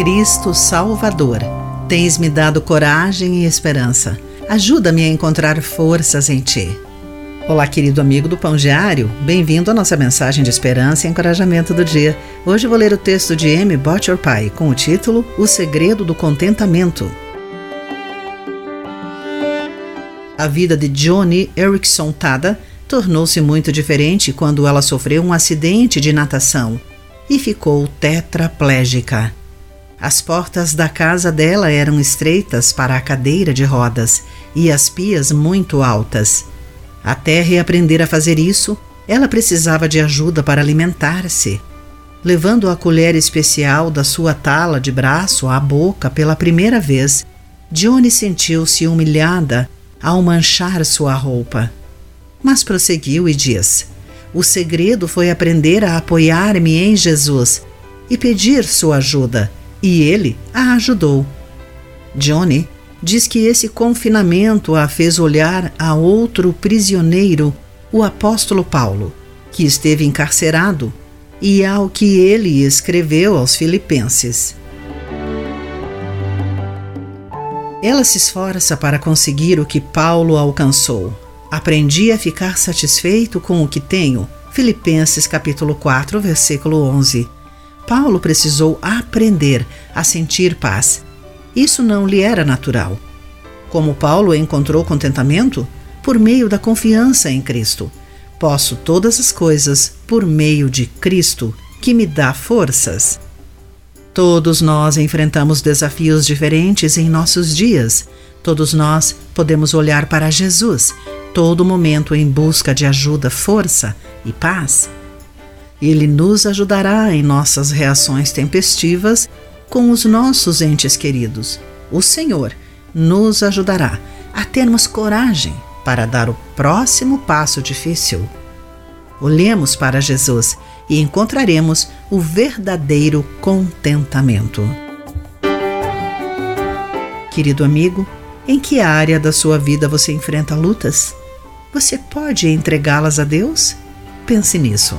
Cristo Salvador, tens-me dado coragem e esperança. Ajuda-me a encontrar forças em Ti. Olá, querido amigo do Pão Diário, bem-vindo à nossa mensagem de esperança e encorajamento do dia. Hoje vou ler o texto de M. Butcher Pai com o título O Segredo do Contentamento. A vida de Johnny Erickson Tada tornou-se muito diferente quando ela sofreu um acidente de natação e ficou tetraplégica. As portas da casa dela eram estreitas para a cadeira de rodas e as pias muito altas. Até reaprender a fazer isso, ela precisava de ajuda para alimentar-se. Levando a colher especial da sua tala de braço à boca pela primeira vez, Johnny sentiu-se humilhada ao manchar sua roupa. Mas prosseguiu e diz: O segredo foi aprender a apoiar-me em Jesus e pedir sua ajuda, e ele a ajudou. Johnny diz que esse confinamento a fez olhar a outro prisioneiro, o apóstolo Paulo, que esteve encarcerado, e ao que ele escreveu aos Filipenses. Ela se esforça para conseguir o que Paulo alcançou. Aprendi a ficar satisfeito com o que tenho. Filipenses capítulo 4, versículo 11. Paulo precisou aprender a sentir paz. Isso não lhe era natural. Como Paulo encontrou contentamento? Por meio da confiança em Cristo. Posso todas as coisas por meio de Cristo, que me dá forças. Todos nós enfrentamos desafios diferentes em nossos dias. Todos nós podemos olhar para Jesus, todo momento em busca de ajuda, força e paz. Ele nos ajudará em nossas reações tempestivas com os nossos entes queridos. O Senhor nos ajudará a termos coragem para dar o próximo passo difícil. Olhemos para Jesus e encontraremos o verdadeiro contentamento. Querido amigo, em que área da sua vida você enfrenta lutas? Você pode entregá-las a Deus? Pense nisso.